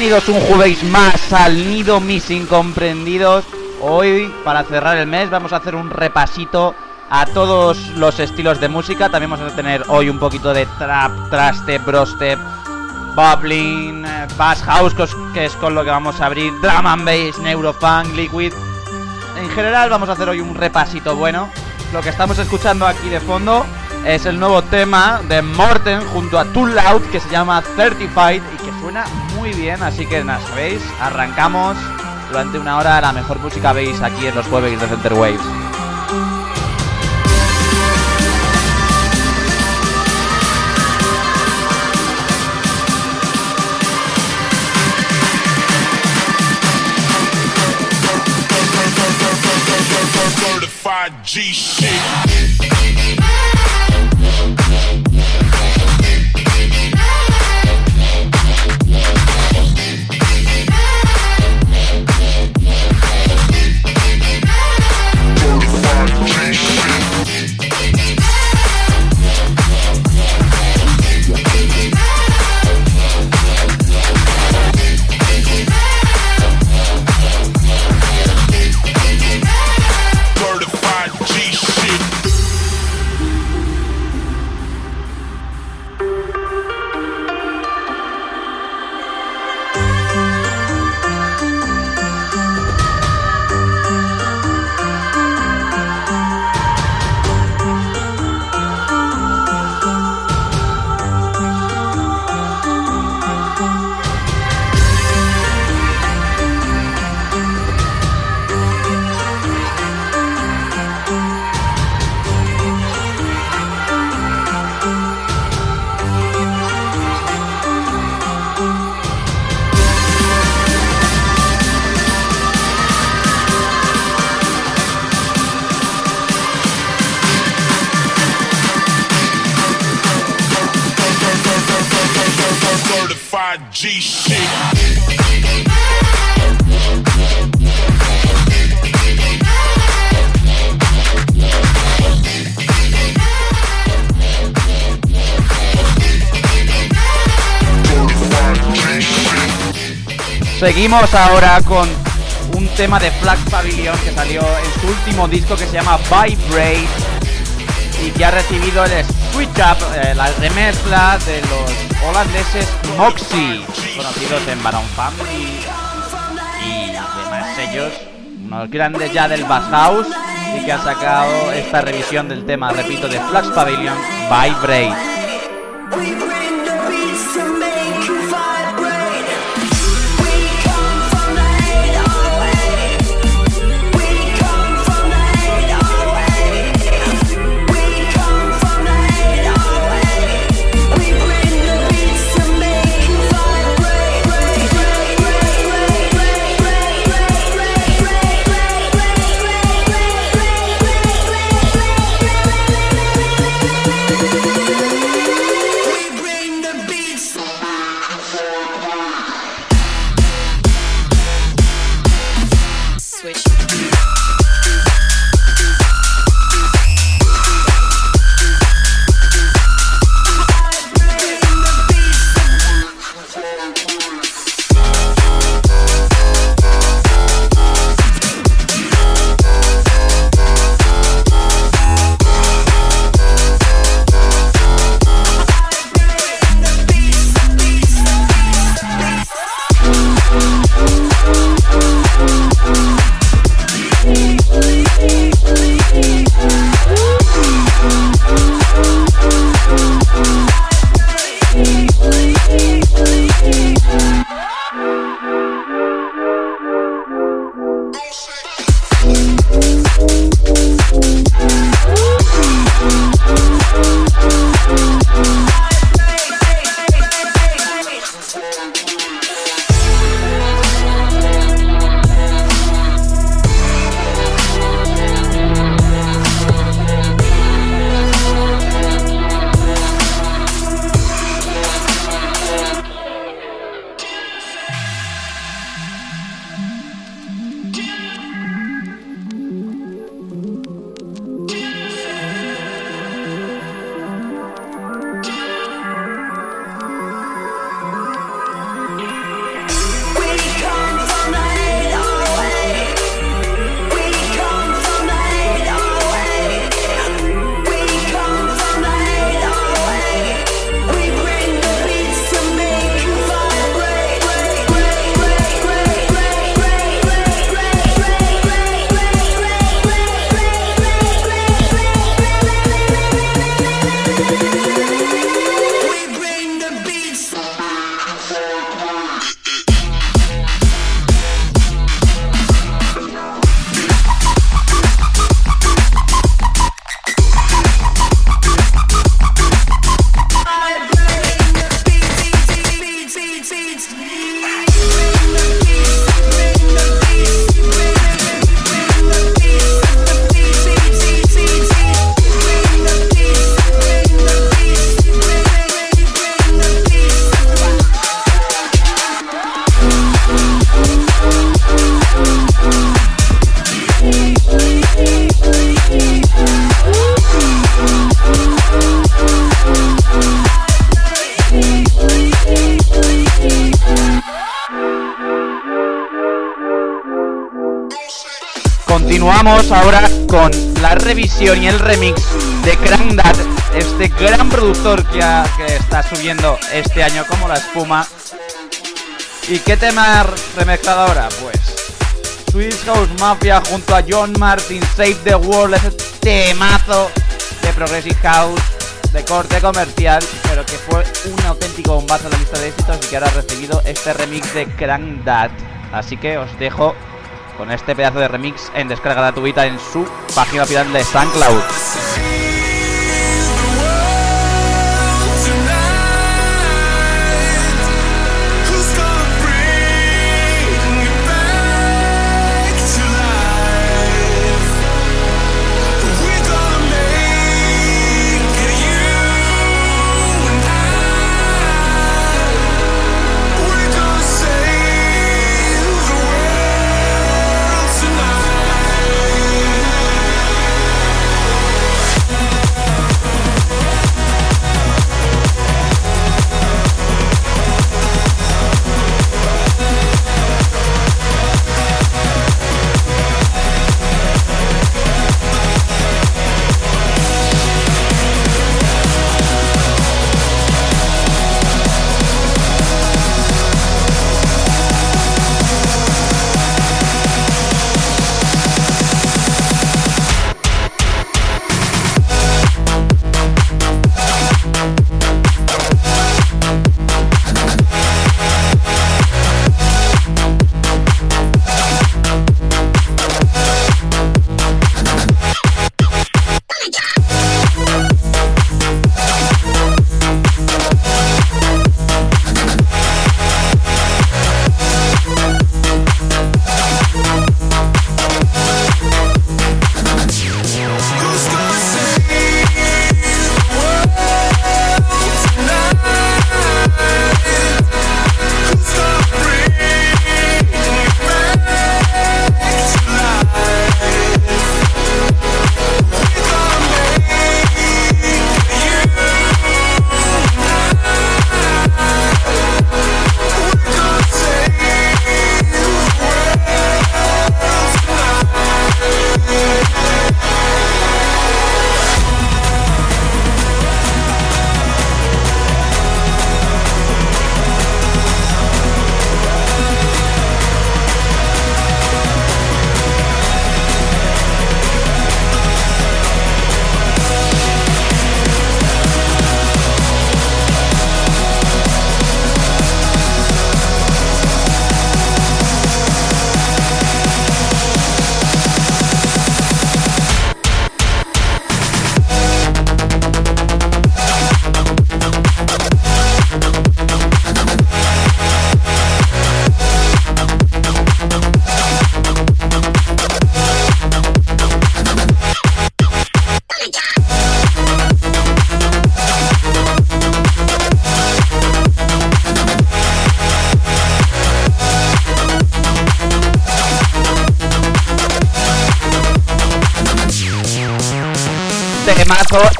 Bienvenidos un jueves más al Nido Mis Incomprendidos. Hoy, para cerrar el mes, vamos a hacer un repasito a todos los estilos de música. También vamos a tener hoy un poquito de trap, trastep, brostep, bubbling, eh, bass house, que es con lo que vamos a abrir, drum and bass, neurofunk, liquid. En general vamos a hacer hoy un repasito bueno. Lo que estamos escuchando aquí de fondo es el nuevo tema de Morten junto a Too Loud que se llama Certified y que suena muy bien, así que nada, sabéis, arrancamos durante una hora la mejor música veis aquí en los jueves de Center Waves. Seguimos ahora con un tema de Flag Pavilion que salió en su último disco que se llama Vibrate y que ha recibido el Switch Up, eh, la remezcla de los holandeses Moxie, conocidos en Baron Family y demás sellos, unos grandes ya del Bass House y que han sacado esta revisión del tema, repito, de Flash Pavilion Vibrate. Continuamos ahora con la revisión y el remix de Crank That, este gran productor que, ha- que está subiendo este año como la espuma. ¿Y qué tema remezclado ahora? Pues Swiss House Mafia junto a John Martin, Save the World, ese temazo de Progressive House de corte comercial, pero que fue un auténtico bombazo en la lista de éxitos y que ahora ha recibido este remix de Crank That. Así que os dejo con este pedazo de remix en descarga gratuita en su página oficial de SoundCloud.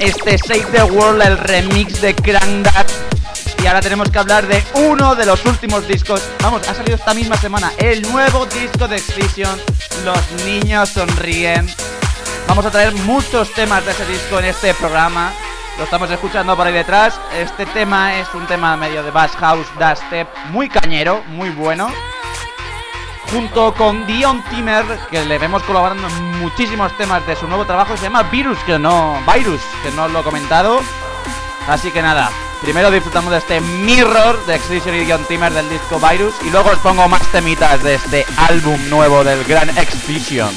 Este Save the World, el remix de Crank That. Y ahora tenemos que hablar de uno de los últimos discos. Vamos, ha salido esta misma semana el nuevo disco de Excision. Los niños sonríen. Vamos a traer muchos temas de ese disco en este programa. Lo estamos escuchando por ahí detrás. Este tema es un tema medio de bass house, dubstep, muy cañero, muy bueno junto con Dion Timmer, que le vemos colaborando en muchísimos temas de su nuevo trabajo, se llama Virus, que no. Virus, que no lo he comentado. Así que nada, primero disfrutamos de este Mirror de Excision y Dion Timmer del disco Virus, y luego os pongo más temitas de este álbum nuevo del gran Excision.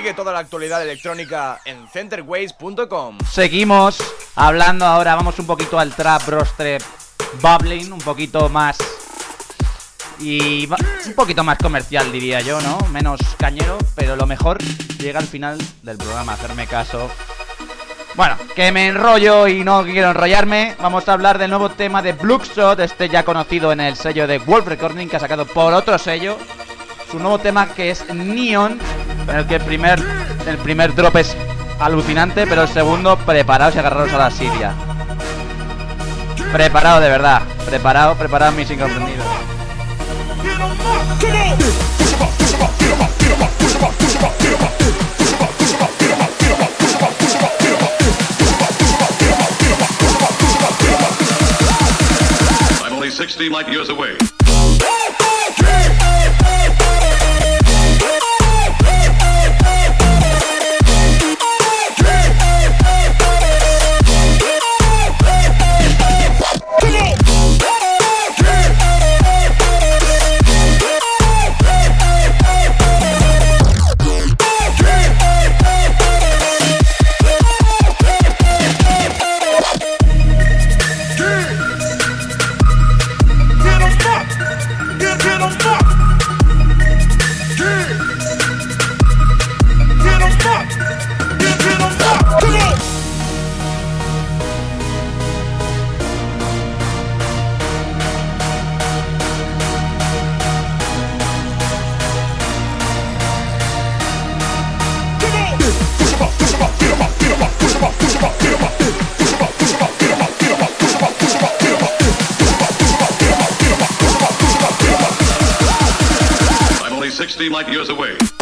Sigue toda la actualidad electrónica en centerways.com. Seguimos hablando ahora, vamos un poquito al trap, rostrep, bubbling, un poquito más y un poquito más comercial diría yo, ¿no? Menos cañero, pero lo mejor llega al final del programa, hacerme caso. Bueno, que me enrollo y no quiero enrollarme. Vamos a hablar del nuevo tema de Bloodshot, este ya conocido en el sello de Wolf Recording, que ha sacado por otro sello. Su nuevo tema que es Neon, en el que el primer, el primer drop es alucinante, pero el segundo, preparaos y agarraros a la Siria. Preparado de verdad, preparado, preparado mis incomprendidos. I'm only 60 light years away. I'm only 60 light years away.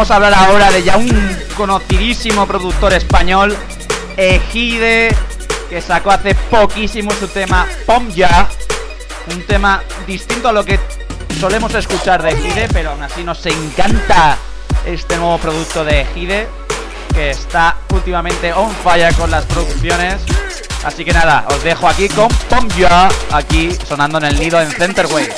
Vamos a hablar ahora de ya un conocidísimo productor español, Ejide, que sacó hace poquísimo su tema Pom Ya. Un tema distinto a lo que solemos escuchar de Ejide, pero aún así nos encanta este nuevo producto de Ejide, que está últimamente on fire con las producciones. Así que nada, os dejo aquí con Pom Ya, aquí sonando en el nido en Centerway.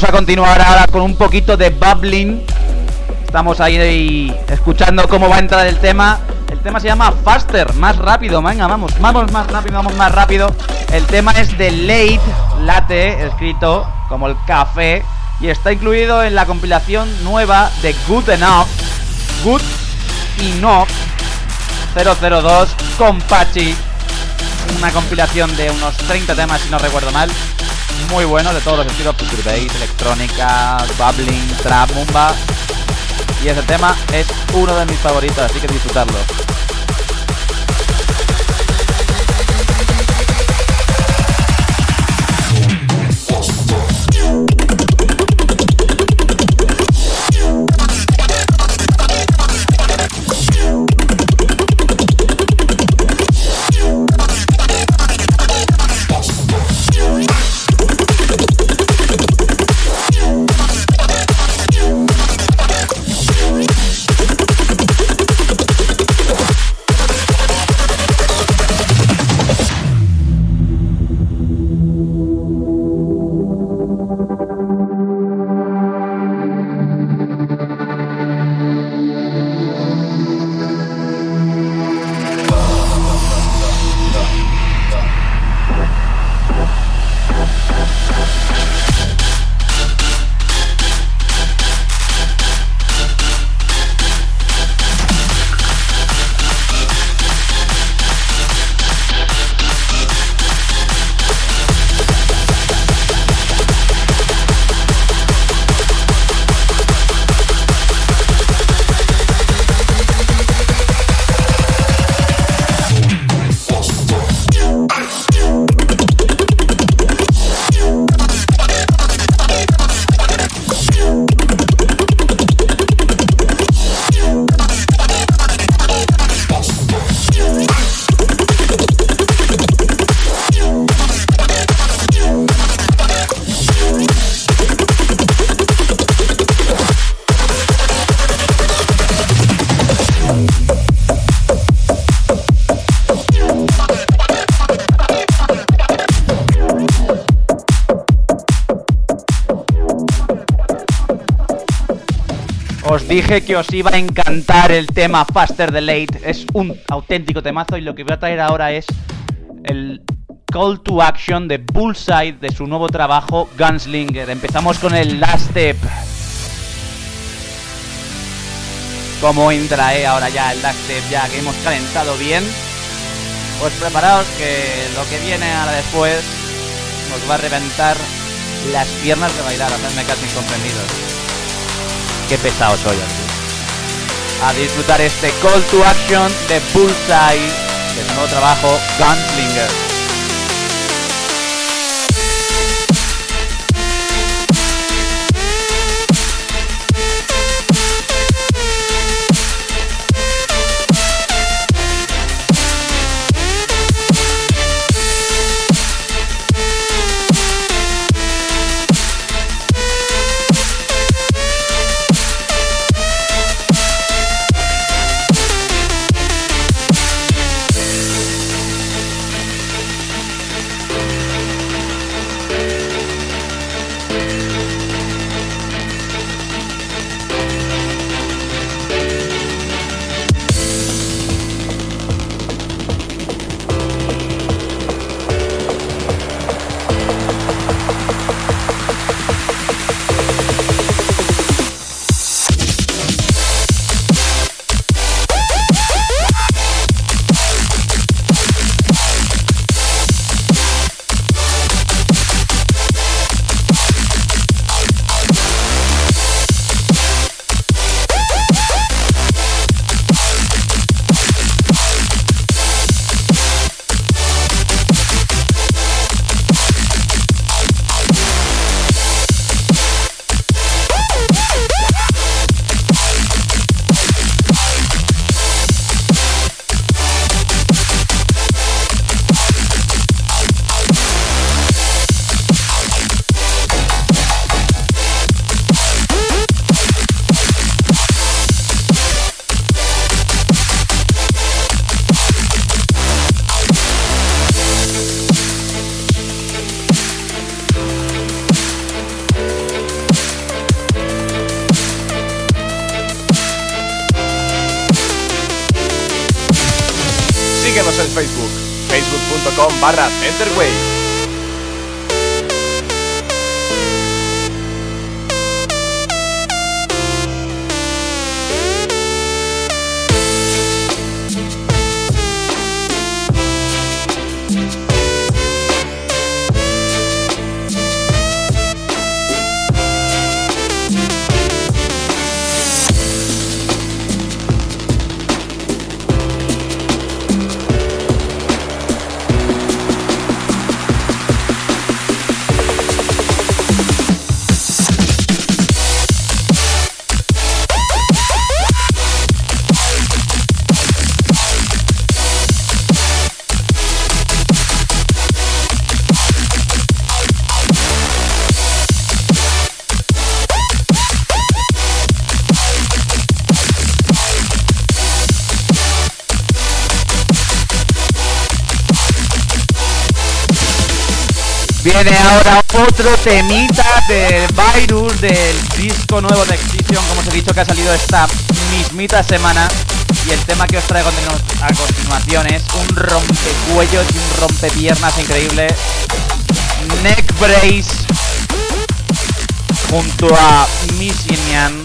Vamos a continuar ahora con un poquito de bubbling. Estamos ahí, escuchando cómo va a entrar el tema. El tema se llama Faster, más rápido. Venga, vamos, vamos más rápido, vamos más rápido. El tema es de Late, late, escrito como el café. Y está incluido en la compilación nueva de Good Enough. Good Enough 002 con Pachi. Una compilación de unos 30 temas, si no recuerdo mal. Muy bueno, de todos los estilos: Future Bass, electrónica, bubbling, trap, mumba. Y ese tema es uno de mis favoritos, así que disfrutarlo. Dije que os iba a encantar el tema Faster the Late. Es un auténtico temazo y lo que voy a traer ahora es el call to action de Bullseye de su nuevo trabajo Gunslinger. Empezamos con el Last Step. Como entra, eh, ahora ya el Last Step, ya que hemos calentado bien. Pues preparaos que lo que viene ahora después nos va a reventar las piernas de bailar, hacedme casi incomprendidos. Qué pesado soy aquí. A disfrutar este call to action de Bullseye de su nuevo trabajo Gunslinger. Viene ahora otro temita del Virus del disco nuevo de Excision, como os he dicho que ha salido esta mismita semana. Y el tema que os traigo a a continuación es un rompecuellos y un rompepiernas increíble. Neck Brace junto a Missinian.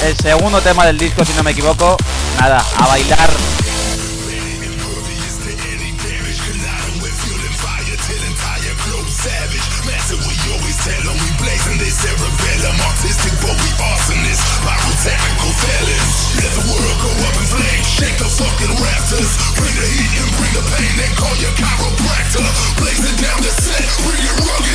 El segundo tema del disco, si no me equivoco. Nada, a bailar. Fucking raptors. Bring the heat and bring the pain and call your chiropractor. Blazing down the set, bring it rugged.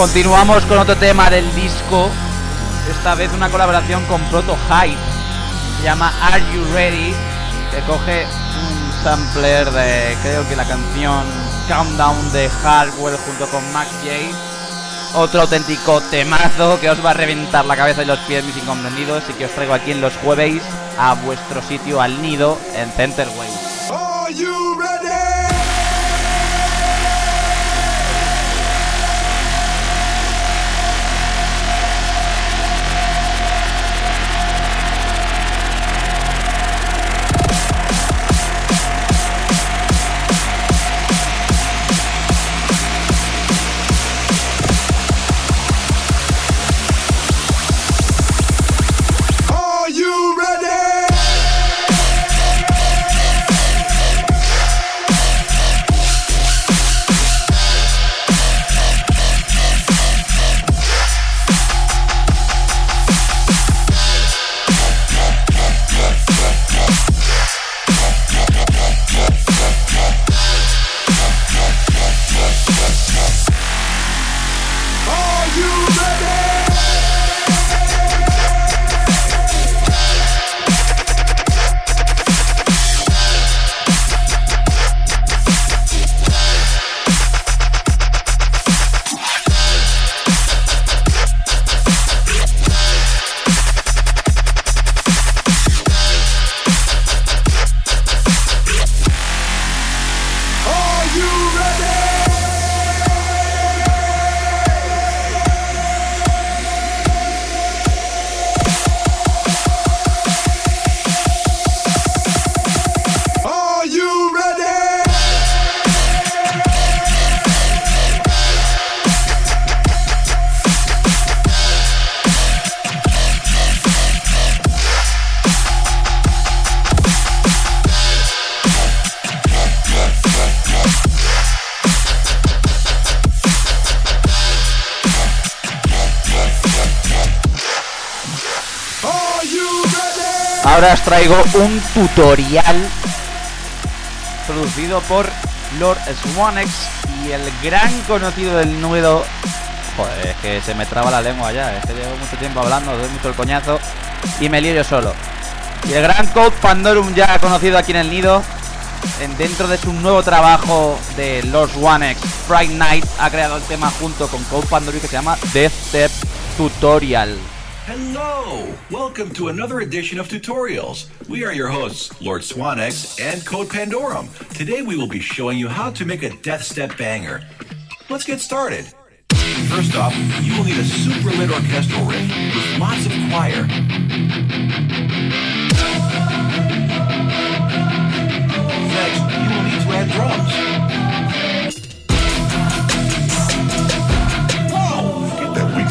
Continuamos con otro tema del disco. Esta vez una colaboración con Proto Hype. Se llama Are You Ready? Que coge un sampler de creo que la canción Countdown de Hardwell junto con Mac J. Otro auténtico temazo que os va a reventar la cabeza y los pies, mis incomprendidos, y que os traigo aquí en los jueves a vuestro sitio al nido en Centerway. Traigo un tutorial producido por Lord Swanex y el gran conocido del nudo. Joder, es que se me traba la lengua ya, es que llevo mucho tiempo hablando, doy mucho el coñazo y me lío yo solo. Y el gran Code Pandorum ya conocido aquí en el nido, en- dentro de su nuevo trabajo de Lord Swanex, Friday Night, ha creado el tema junto con Code Pandorum que se llama Death Step Tutorial. Hello! Welcome to another edition of Tutorials. We are your hosts, Lord Swanex and Code Pandorum. Today we will be showing you how to make a death step banger. Let's get started. First off, you will need a super lit orchestral riff with lots of choir. Next, you will need to add drums.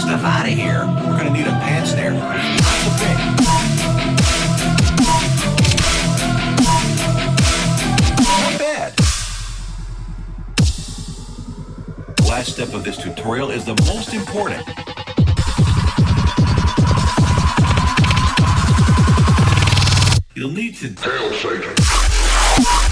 Stuff out of here. We're gonna need a pan snare. Lots of big. Not bad. Last step of this tutorial is the most important. You'll need to Hail Satan.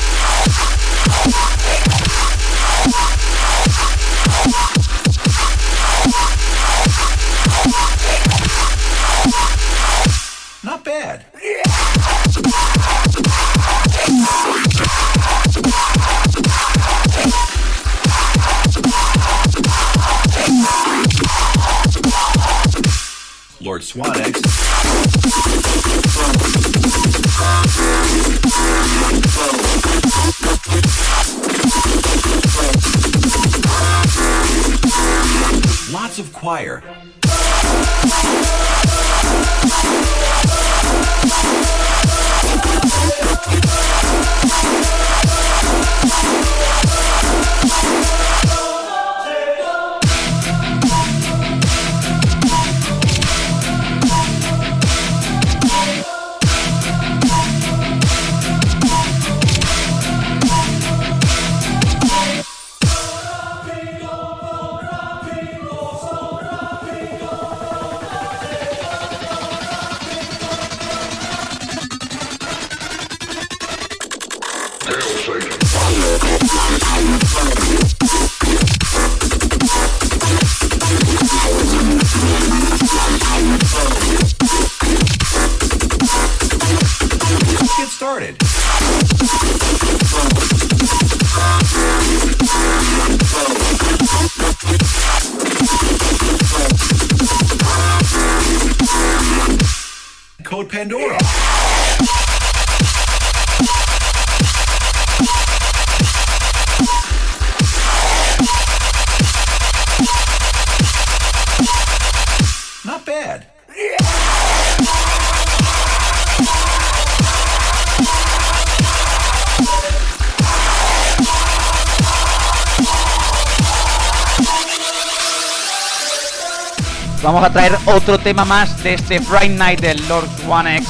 Vamos a traer otro tema más de este Friday Night del Lord One X.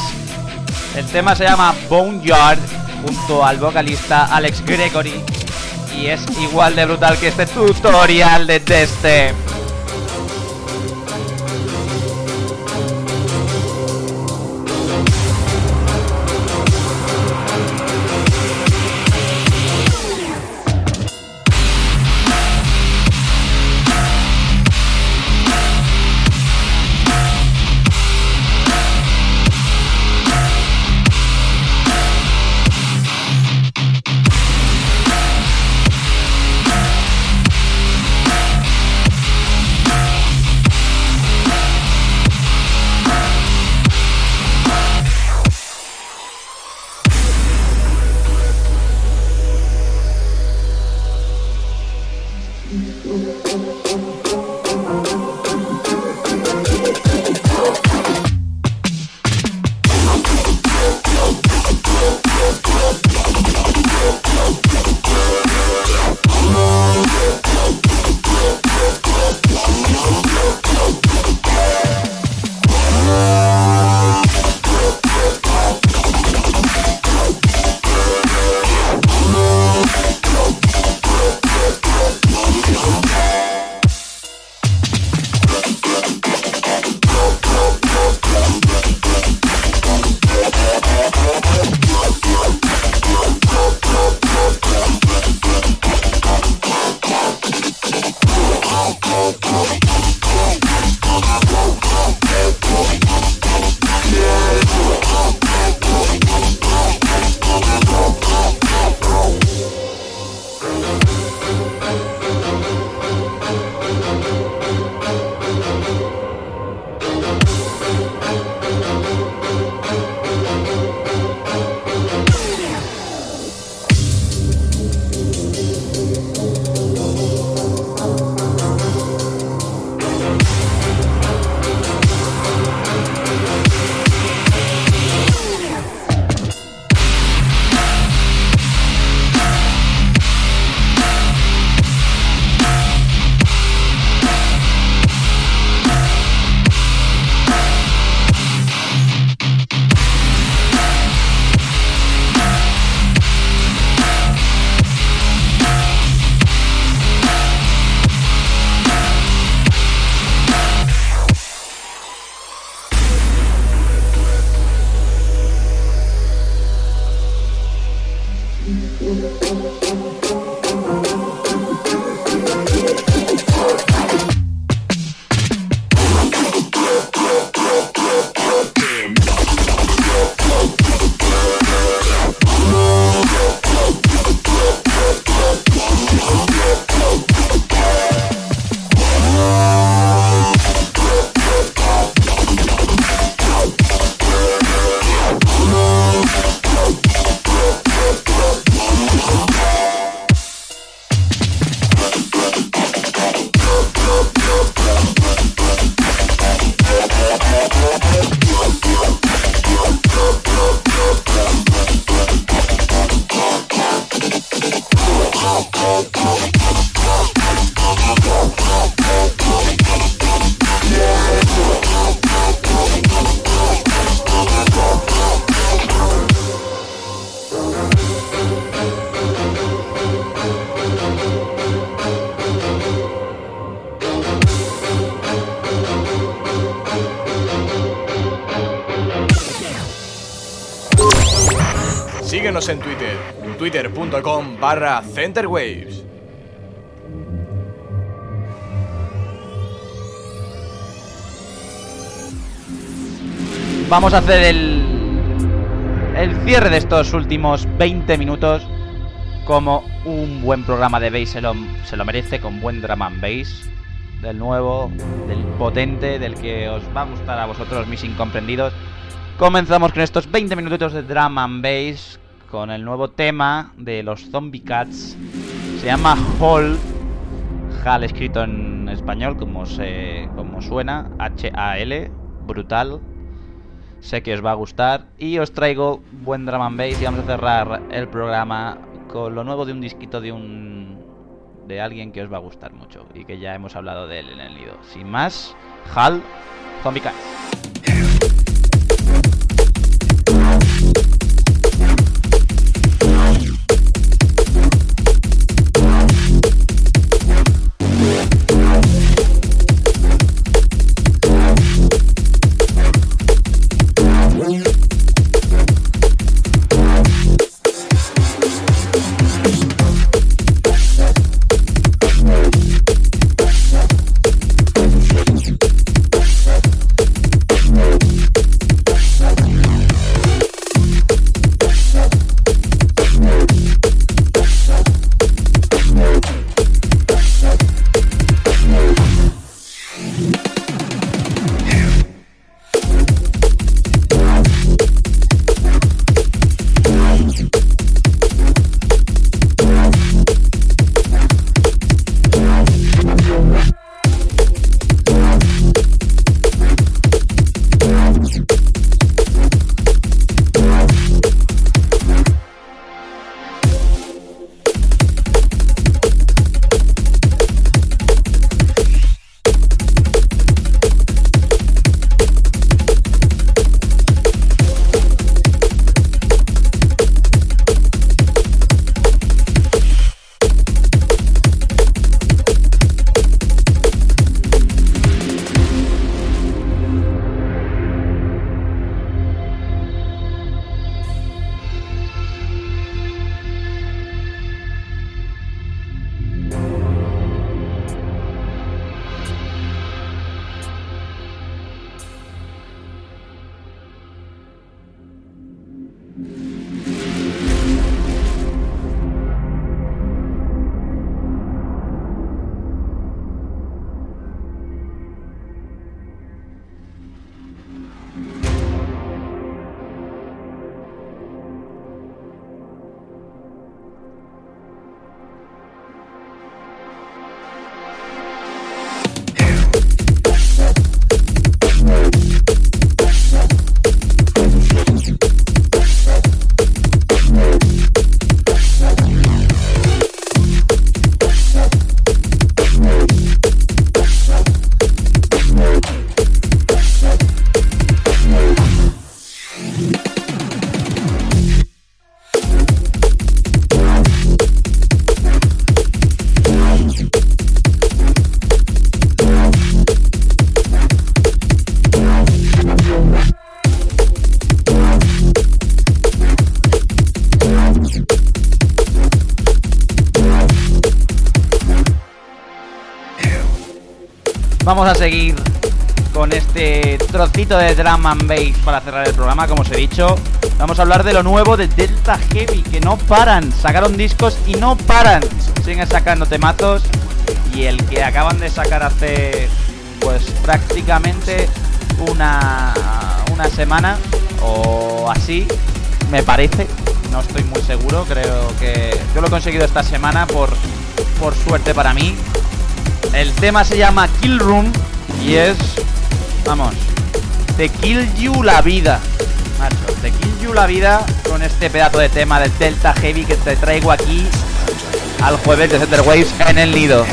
El tema se llama Boneyard junto al vocalista Alex Gregory y es igual de brutal que este tutorial de este. Barra centerwaves. Vamos a hacer el, el cierre de estos últimos 20 minutos como un buen programa de bass se lo, se lo merece, con buen drama and bass, del nuevo, del potente, del que os va a gustar a vosotros, mis incomprendidos. Comenzamos con estos 20 minutitos de drama and bass, con el nuevo tema de los Zombie Cats. Se llama Hall, Hal escrito en español como, se, como suena, H-A-L, brutal. Sé que os va a gustar y os traigo buen drama and bass y vamos a cerrar el programa con lo nuevo de un disquito de un de alguien que os va a gustar mucho y que ya hemos hablado de él en el nido. Sin más, Hal Zombie Cats. Vamos a seguir con este trocito de drum and bass para cerrar el programa, como os he dicho. Vamos a hablar de lo nuevo de Delta Heavy, que no paran. Sacaron discos y no paran. Siguen sacando temazos. Y el que acaban de sacar hace, pues prácticamente una, una semana o así, me parece. No estoy muy seguro, creo que yo lo he conseguido esta semana por, por suerte para mí. El tema se llama Kill Room y es, vamos, te kill you la vida. Macho, te kill you la vida con este pedazo de tema del Delta Heavy que te traigo aquí al jueves de Center Waves en el nido.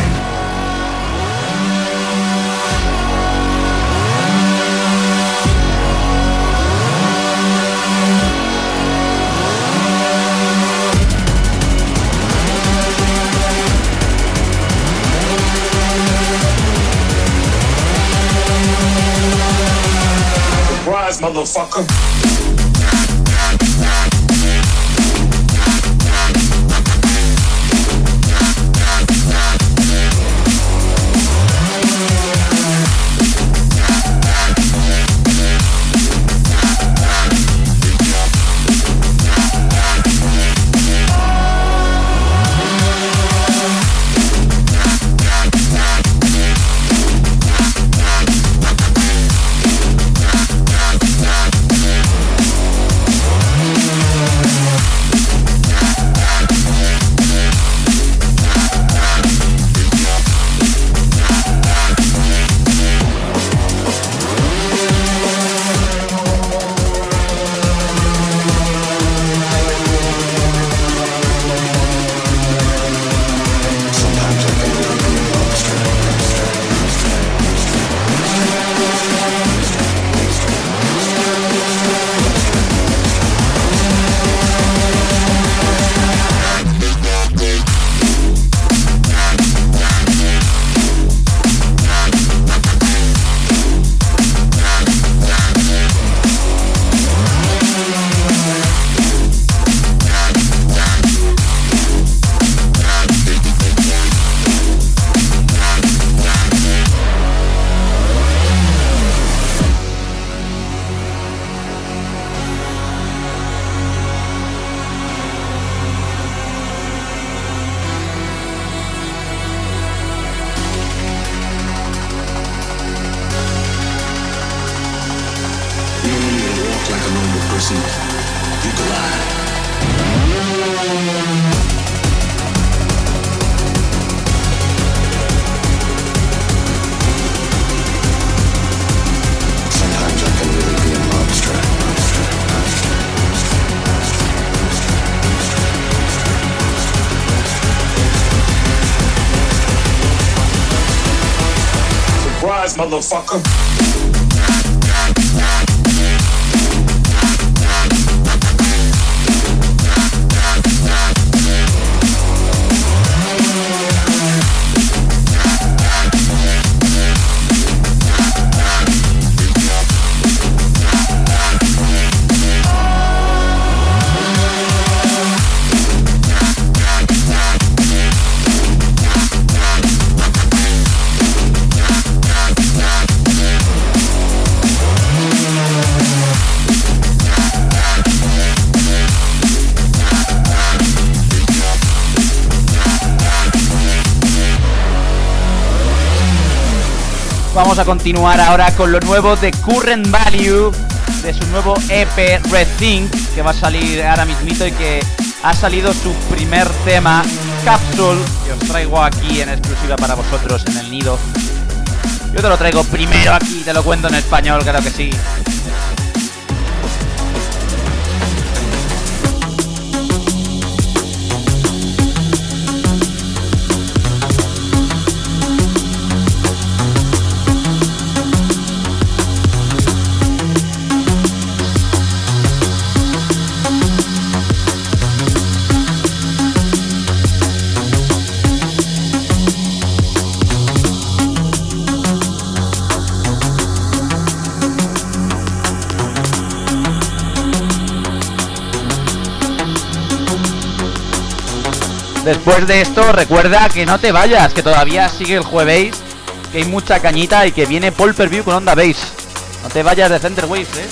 Surprise, motherfucker. Motherfucker. Vamos a continuar ahora con lo nuevo de Current Value, de su nuevo EP Rethink, que va a salir ahora mismito y que ha salido su primer tema, Capsule, que os traigo aquí en exclusiva para vosotros en el nido. Yo te lo traigo primero aquí, te lo cuento en español, claro que sí. Después de esto, recuerda que no te vayas, que todavía sigue el jueves, que hay mucha cañita y que viene Paul View con Onda Base. No te vayas de Center Waves, eh.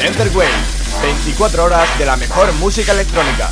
Center Wave, 24 horas de la mejor música electrónica.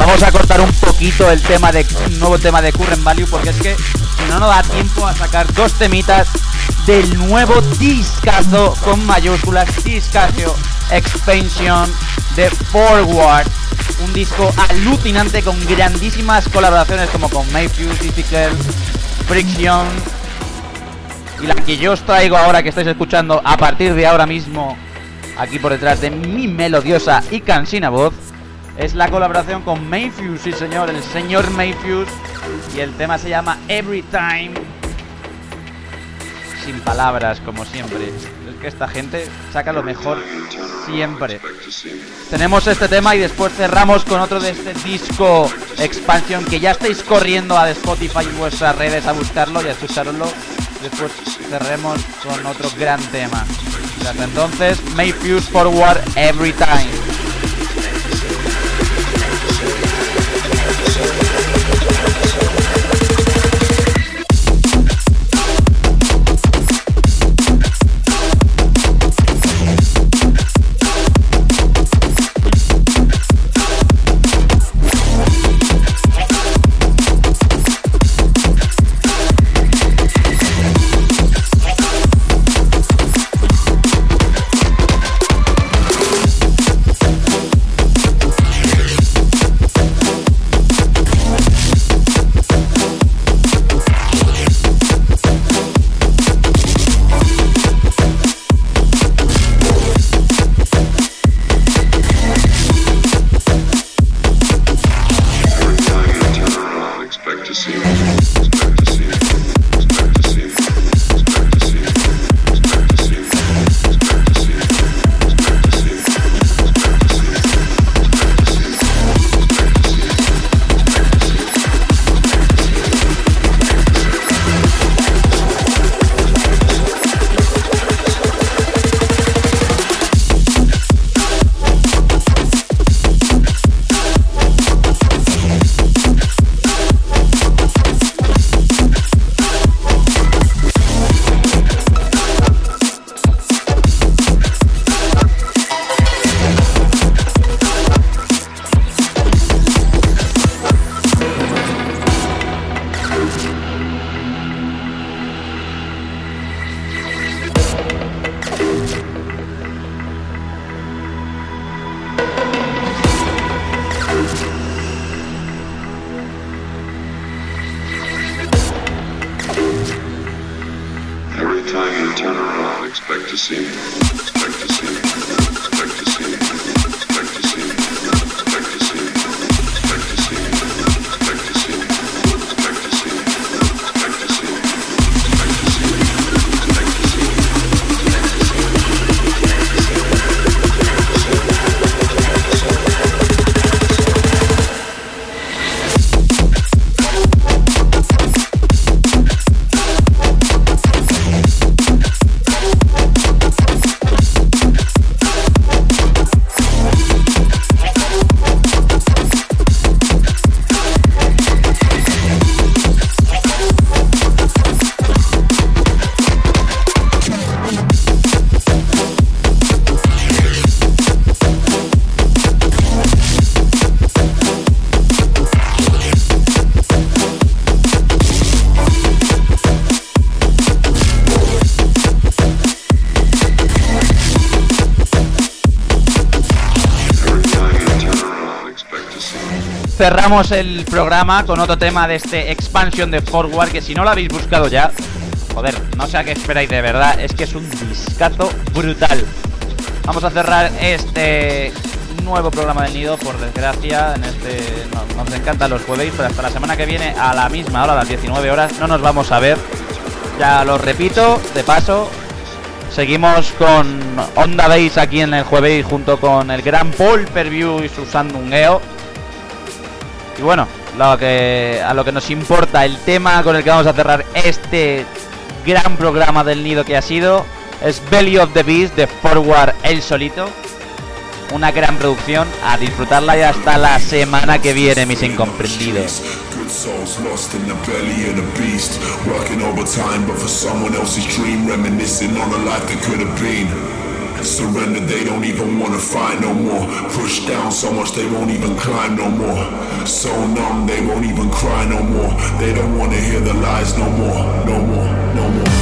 Vamos a cortar un poquito el tema de un nuevo tema de Current Value porque es que no nos da tiempo a sacar dos temitas del nuevo discazo con mayúsculas discazo expansion de Forward. Un disco alucinante con grandísimas colaboraciones como con Mayfield, Difficult, Friction. Y la que yo os traigo ahora que estáis escuchando a partir de ahora mismo aquí por detrás de mi melodiosa y cansina voz es la colaboración con Mayfuse, sí señor, el señor Mayfuse. Y el tema se llama Every Time. Sin palabras, como siempre. Es que esta gente saca lo mejor siempre. Tenemos este tema y después cerramos con otro de este disco Expansion que ya estáis corriendo a Spotify y vuestras redes a buscarlo y a escucharlo. Después cerremos con otro gran tema. Y entonces, Mayfuse Forward Every Time. You Cerramos el programa con otro tema de este expansion de Forward que si no lo habéis buscado ya, joder, no sé a qué esperáis de verdad, es que es un discazo brutal. Vamos a cerrar este nuevo programa del nido, por desgracia, en este no- nos encantan los jueves, pero hasta la semana que viene a la misma hora, las 19 horas, no nos vamos a ver. Ya lo repito, de paso, Seguimos con Onda Base aquí en el jueves junto con el gran Paul Perview y su Sandungueo. Y bueno, lo que, a lo que nos importa, el tema con el que vamos a cerrar este gran programa del nido que ha sido es Belly of the Beast de Forward El Solito. Una gran producción, a disfrutarla y hasta la semana que viene, mis incomprendidos. Surrender, they don't even wanna fight no more. Pushed down so much they won't even climb no more. So numb, they won't even cry no more. They don't wanna hear the lies no more, no more, no more.